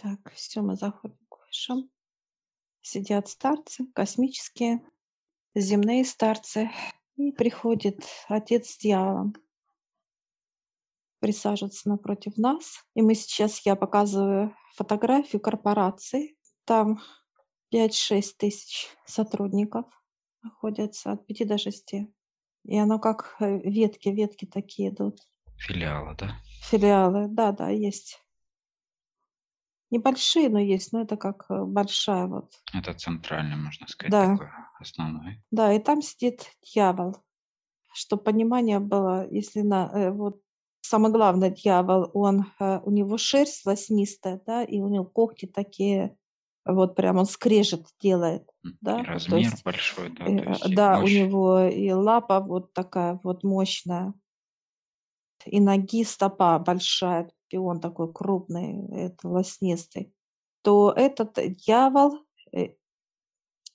Так, все, мы заходим к высшим. Сидят старцы, космические, земные старцы. И приходит отец с дьяволом. Присаживается напротив нас. И мы сейчас, я показываю фотографию корпорации. Там пять-шесть тысяч сотрудников находятся, от пяти до шести. И оно как э, ветки, ветки такие идут. Филиалы, да? Филиалы, да, да, есть. Небольшие, но есть, но это как э, большая вот. Это центральный, можно сказать, Да, такой основной. да, и там сидит дьявол. Чтобы понимание было, если на, э, вот самое главное, дьявол, он, э, у него шерсть волоснистая, да, и у него когти такие, вот прям он скрежет делает, М, И да, вот, то размер есть, большой, да, то есть да, у мощь. него и лапа вот такая вот мощная, и ноги, стопа большая, и он такой крупный, это волоснистый, то этот дьявол, э,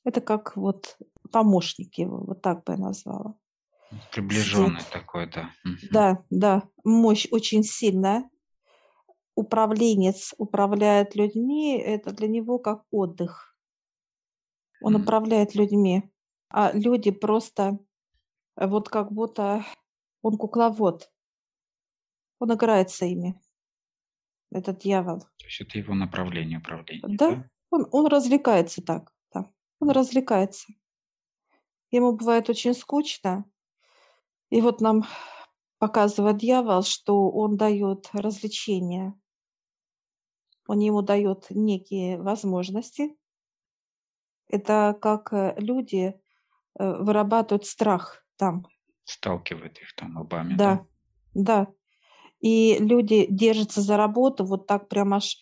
это как вот помощник его, вот так бы я назвала. Приближенный такой, да. Да, да, мощь очень сильная. Управленец управляет людьми, это для него как отдых. Он управляет людьми, а люди просто э, вот как будто он кукловод, он играется ими, этот дьявол. То есть это его направление управления, Да, да? он, он развлекается так, да, он развлекается. Ему бывает очень скучно, и вот нам показывает дьявол, что он дает развлечения, он ему дает некие возможности. Это как э, люди э, вырабатывают страх там, Сталкивает их там лбами, да? да, да. И люди держатся за работу, вот так прям аж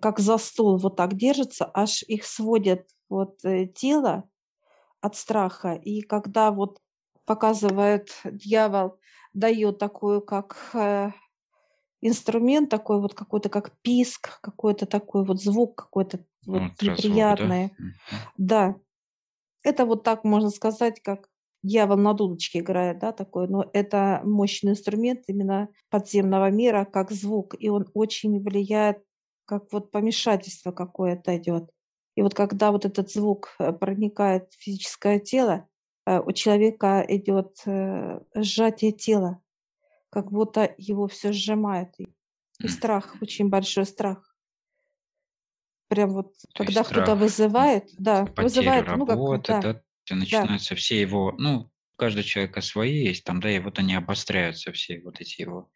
как за стол, вот так держатся, аж их сводят вот э, тело от страха. И когда вот показывает дьявол, дает такую как э, инструмент такой вот какой-то как писк, какой-то такой вот звук какой-то вот да? неприятный. Мгм. Да, это вот так можно сказать, как дьявол на дудочке играет, да, такой, но это мощный инструмент именно подземного мира, как звук, и он очень влияет, как вот помешательство какое-то идет. И вот когда вот этот звук э, проникает в физическое тело, э, у человека идет э, сжатие тела, как будто его все сжимает. И страх, очень большой страх. Прям вот, То когда кто-то вызывает, да, вызывает, ну как, работы, да, да, и да, начинаются все его, ну, у каждого человека свои есть там, да, и вот они обостряются, все вот эти его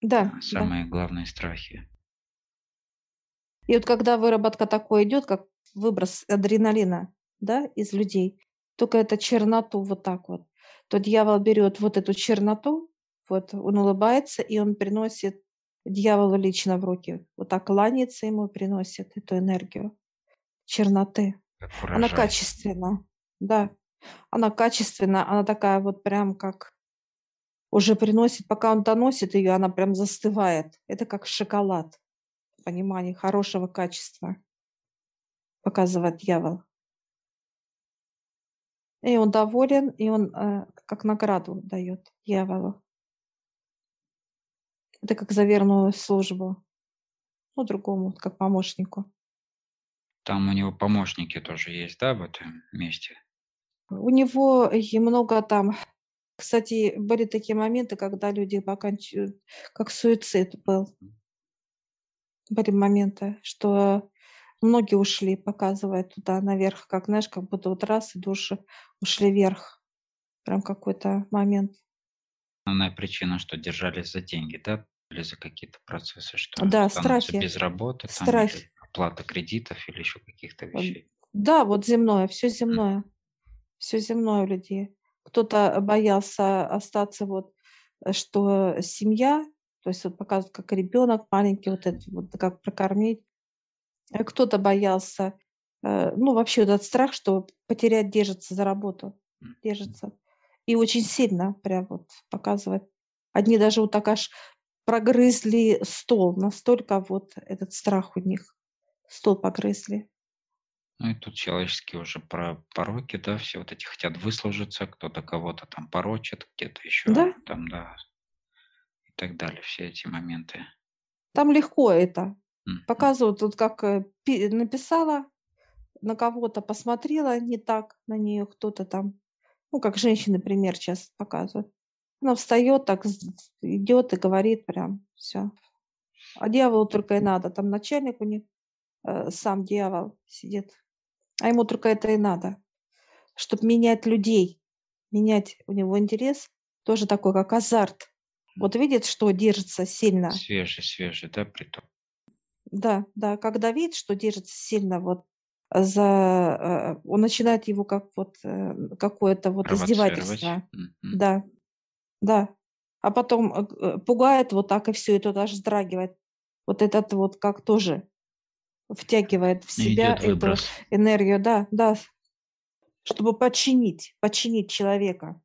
да, а, да. самые главные страхи. И вот когда выработка такой идет, как выброс адреналина, да, из людей, только это черноту вот так вот, то дьявол берет вот эту черноту, вот он улыбается, и он приносит дьяволу лично в руки. Вот так кланяется ему приносит эту энергию черноты. Она урожай. качественна, да, она качественна, она такая вот прям как уже приносит, пока он доносит ее, она прям застывает. Это как шоколад, понимание хорошего качества, показывает дьявол. И он доволен, и он э, как награду дает дьяволу. Это как за верную службу, ну, другому, как помощнику. Там у него помощники тоже есть, да, в этом месте? У него и много там, кстати, были такие моменты, когда люди покончают, как суицид был. Были моменты, что многие ушли, показывает туда наверх, как, знаешь, как будто вот раз и души ушли вверх. Прям какой-то момент. Основная причина, что держались за деньги, да, или за какие-то процессы, что Да, страхи, без работы, там, страхи. или оплата кредитов, или еще каких-то вещей. Да, вот земное, все земное, все земное у людей. Кто-то боялся остаться вот, э, что семья, то есть вот показывают, как ребенок маленький, вот это вот как прокормить. Э, Кто-то боялся, э, ну вообще вот этот страх, что потерять держится за работу, держится. И очень сильно прям вот показывает. Одни даже вот так аж прогрызли стол, настолько вот этот страх у них. Стол погрызли. Ну и тут человеческие уже про пороки, да, все вот эти хотят выслужиться, кто-то кого-то там порочит, где-то еще Да, там, да, и так далее, все эти моменты. там легко это. Мгм. Показывают, вот как э, пи- написала на кого-то, посмотрела не так на нее кто-то там, ну, как женщины пример сейчас показывают. Она встает, так идет и говорит прям все. А дьяволу только и надо. Там начальник у них, э, сам дьявол сидит. А ему только это и надо. Чтобы менять людей, менять у него интерес, тоже такой, как азарт. Вот видит, что держится сильно. Свежий, свежий, да, притом. Да, да, когда видит, что держится сильно вот за... э, Он начинает его как вот э, какое-то вот издевательство. Мгм. Да, да. А потом э, э, пугает вот так и все, и тот аж вздрагивает. Вот этот вот как тоже втягивает в себя эту выброс. энергию, да, да, чтобы подчинить, подчинить человека,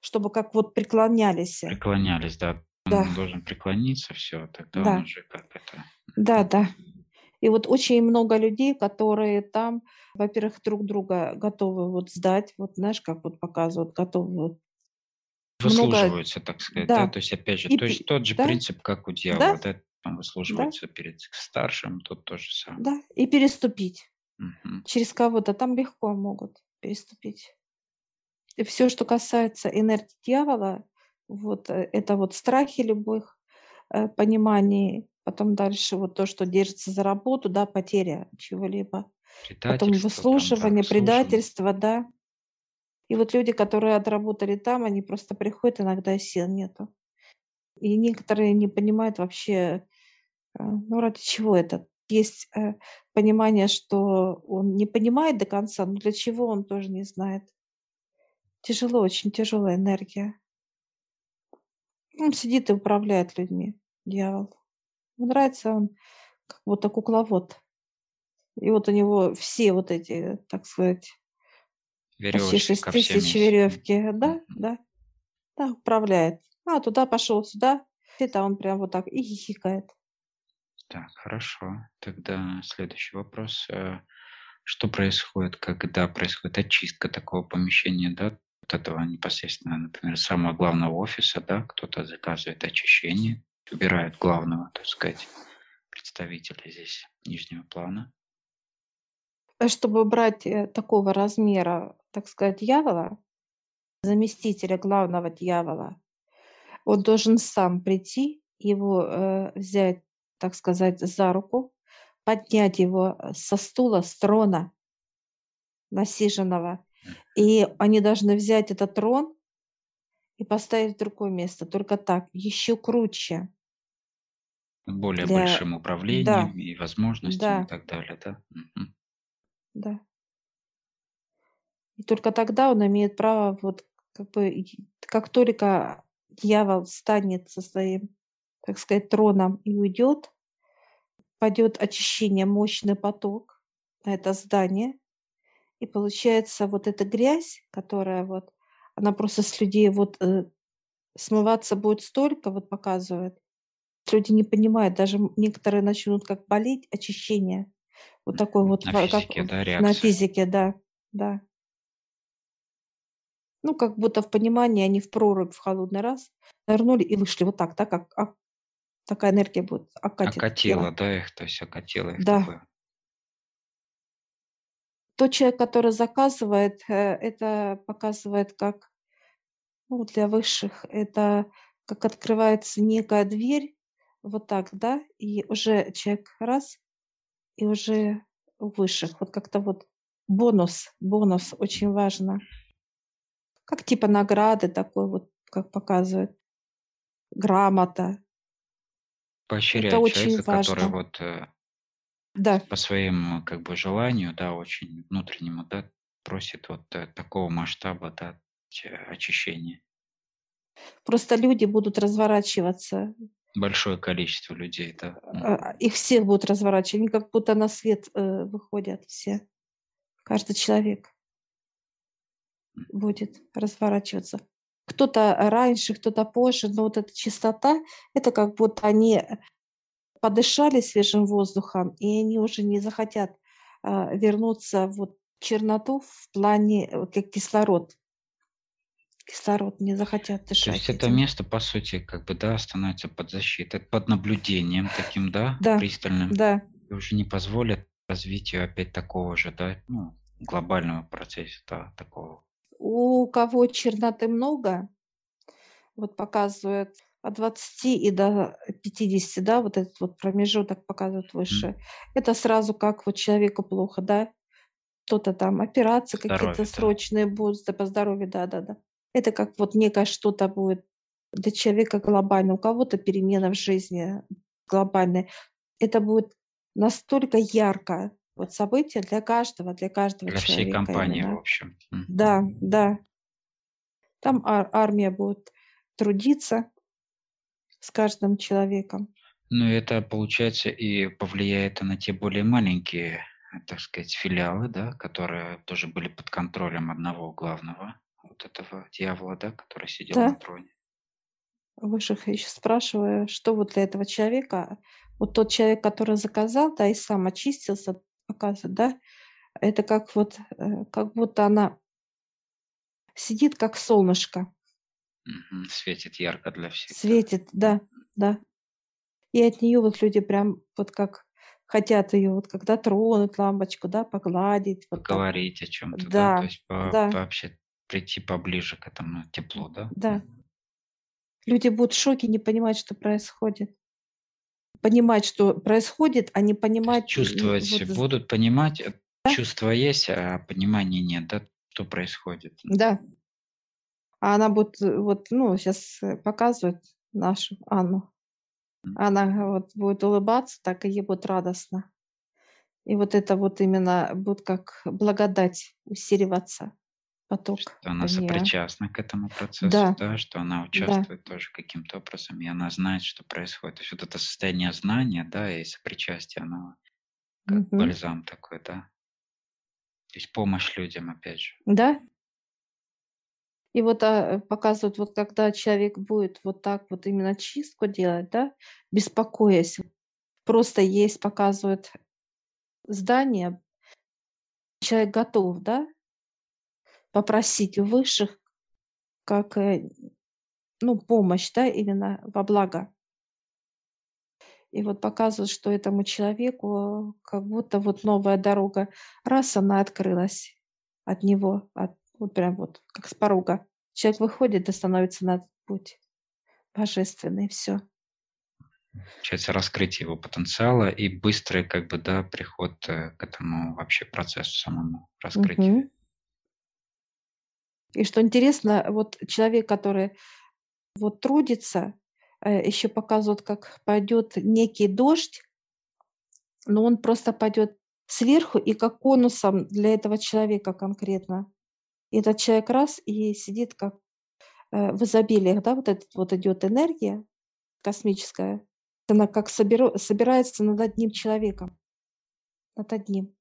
чтобы как вот преклонялись. Преклонялись, да. Да. Он должен преклониться, все, тогда Да. он уже как это. Да, да. И вот очень много людей, которые там, во-первых, друг друга готовы вот сдать, вот знаешь, как вот показывают, готовы вот много- Выслуживаются, так сказать, да. Да. То есть, опять же, И то есть тот же да. принцип, как у дьявола, да, там выслуживаются перед старшим, тут то же самое. Да, и переступить. Мгм. Через кого-то там легко могут переступить. И все, что касается энергии дьявола, вот э, это вот страхи любых э, пониманий, потом дальше вот то, что держится за работу, да, потеря чего-либо, потом там, да, выслушивание, выслуживание. предательство, да. И вот люди, которые отработали там, они просто приходят, иногда сил нету. И некоторые не понимают вообще, ну ради чего это. Есть э, понимание, что он не понимает до конца, но для чего он тоже не знает. Тяжело, очень тяжелая энергия. Он сидит и управляет людьми, дьявол. Ему нравится он как будто кукловод. И вот у него все вот эти, так сказать, почти Веревочки 6 ко всем тысяч есть. веревки. Да, да, да, управляет. А, туда пошел, сюда. Это он прям вот так и хихикает. Так, хорошо. Тогда следующий вопрос. Э, Что происходит, когда происходит очистка такого помещения, да, вот этого непосредственно, например, самого главного офиса, да, кто-то заказывает очищение, убирает главного, так сказать, представителя здесь нижнего плана. Э, Чтобы брать э, такого размера, так сказать, дьявола, заместителя главного дьявола, он должен сам прийти, его э, взять, так сказать, за руку, поднять его э, со стула, с трона насиженного. И они должны взять этот трон и поставить в другое место. Только так, еще круче. Более Для- большим управлением и возможностями да. и так далее, да? Да. И только тогда он имеет право, вот как бы, как только дьявол станет со своим, так сказать, троном и уйдет, пойдет очищение, мощный поток на это здание, и получается вот эта грязь, которая вот, она просто с людей вот э, смываться будет столько, вот показывает. Люди не понимают, даже некоторые начнут как болеть, очищение. Вот такой вот, На как физике, да, на реакция. физике, да, да. Ну, как будто в понимании они в прорубь в холодный раз нырнули и вышли вот так, так, как а- такая энергия будет окатит тело. Окатило, да, их, то есть окатило их Да. такое. Тот человек, который заказывает, э, это показывает как, ну, для высших, это как открывается некая дверь, вот так, да, и уже человек раз, и уже высших, вот как-то вот бонус, бонус очень важно. Как типа награды такой вот, как показывает, грамота. Поощряет очень человека, который важно. вот э, Да, по своему как бы желанию, да, очень внутреннему, да, просит вот э, такого масштаба, да, ч- очищения. просто люди будут разворачиваться, Большое количество людей, да. М. а, их всех будут разворачивать, они как будто на свет э, выходят все. Каждый человек будет разворачиваться. Кто-то раньше, кто-то позже, но вот эта чистота, это как будто они подышали свежим воздухом, и они уже не захотят а, вернуться вот в черноту в плане э, как кислород. кислород, не захотят То есть дышать это этим. место, по сути, как бы, да, становится под защитой, под наблюдением таким, да, Да, пристальным, да. и уже не позволят развитию опять такого же, да, ну, глобального процесса, да, такого. У кого черноты много, вот показывает от 20 и до 50, да, вот этот вот промежуток показывает выше. Это сразу как вот человеку плохо, да, что-то там, операции какие-то да. срочные будут, по здоровью, да-да-да. Это как вот некое что-то будет для человека глобально. У кого-то перемена в жизни глобальная. Это будет настолько ярко, вот событие для каждого, для каждого Для всей человека компании, в именно. общем. Мгм. Да, да. Там ар- армия будет трудиться с каждым человеком. Ну, это, получается, и повлияет на те более маленькие, так сказать, филиалы, да, которые тоже были под контролем одного главного вот этого дьявола, да, который сидел на Да, троне. высших еще спрашиваю, что вот для этого человека, вот тот человек, который заказал, да, и сам очистился, показывает, да, это как вот, э, как будто она сидит как солнышко. Светит ярко для всех, светит, да, да. И от нее вот люди прям вот как хотят ее вот когда тронуть лампочку, да, погладить, вот так. Поговорить о чем-то, да, то Да, есть по- да, вообще прийти поближе к этому теплу, да? да. Люди будут в шоке, не понимать, что происходит. Понимать, что происходит, а не понимать, чувствовать вот, будут, понимать, э, да, чувство есть, а понимания нет, да, что происходит. да. А она будет, э, вот, ну, сейчас показывает нашу Анну. Она вот будет улыбаться, так и ей будет радостно. И вот это вот именно будет как благодать усиливаться, поток Что она нее. сопричастна к этому процессу, Да, да, что она да, участвует тоже каким-то образом, и она знает, что происходит. То есть вот это состояние знания, да, и сопричастие, оно как Мгм. бальзам такой, да. То есть помощь людям, опять же. да. И вот а, показывают, вот когда человек будет вот так вот именно чистку делать, да, беспокоясь, просто есть, показывают здание, человек готов, да, попросить у высших как, э, ну, помощь, да, именно во благо. И вот показывают, что этому человеку как будто вот новая дорога, раз она открылась от него, от, вот прям вот как с порога. Человек выходит и становится на этот путь божественный, все. Получается раскрытие его потенциала и быстрый, как бы, да, приход э, к этому вообще процессу самому, раскрытию. И что интересно, вот человек, который вот трудится, еще показывают, как пойдет некий дождь, но он просто пойдет сверху и как конусом для этого человека конкретно. И этот человек раз и сидит как э, в изобилиях, да, вот этот вот идет энергия космическая, она как соберу- собирается над одним человеком, над одним.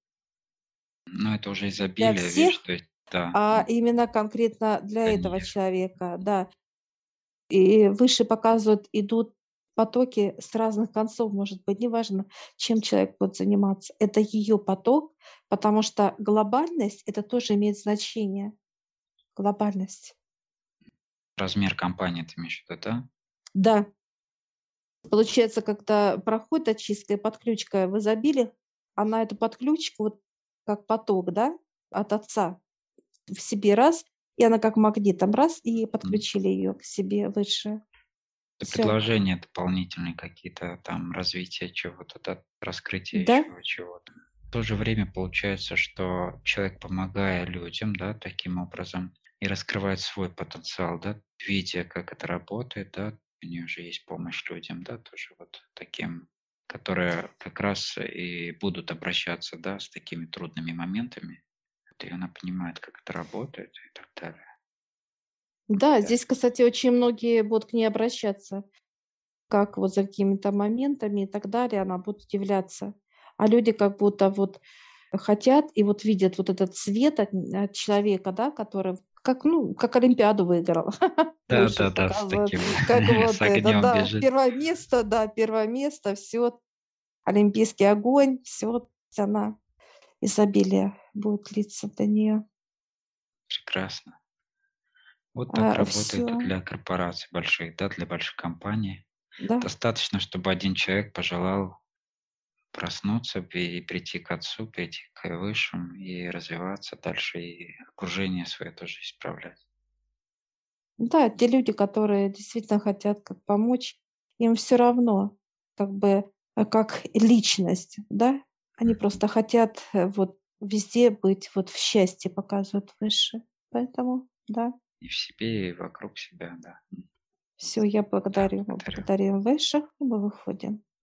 Ну, это уже Для изобилие, видишь, всех, то есть, да, а именно конкретно для для этого человека, да. И выше показывают, идут потоки с разных концов, может быть, неважно, чем человек будет заниматься. Это ее поток, потому что глобальность, это тоже имеет значение. Глобальность. Размер компании ты имеешь в виду, да? Да. Получается, когда проходит очистка и подключка в изобилии, она эту подключку, вот как поток, да, от отца в себе раз, и она как магнитом раз, и подключили ее к себе выше. Это предложения дополнительные какие-то, там, развитие чего-то, да, раскрытие Да, чего-то. В то же время получается, что человек, помогая людям, да, таким образом, и раскрывает свой потенциал, да, видя, как это работает, да, у нее же есть помощь людям, да, тоже вот таким, которые как раз и будут обращаться, да, с такими трудными моментами, Вот, и она понимает, как это работает и так далее. да, Да. здесь, кстати, очень многие будут к ней обращаться, как вот за какими-то моментами и так далее, она будет удивляться. А люди как будто вот хотят и вот видят вот этот свет от, от человека, да, который как, ну, как Олимпиаду выиграл. Да, да, да, с показывают, таким, как вот с это, да, бежит. первое место, да, первое место, все, олимпийский огонь, все, она изобилие будет литься для нее. Прекрасно. Вот так А, работает и всё. для корпораций больших, да, для больших компаний. Да. Достаточно, чтобы 1 человек пожелал проснуться и прийти к Отцу, прийти к Высшим и развиваться дальше, и окружение свое тоже исправлять. Да, те люди, которые действительно хотят как помочь, им всё равно, как бы, а, как личность, да. Они просто хотят, э, вот везде быть, вот в счастье показывают Высшие. Поэтому да. И в себе, и вокруг себя, да. М. Всё, я Да, благодарю благодарю. благодарим Высших, и мы выходим.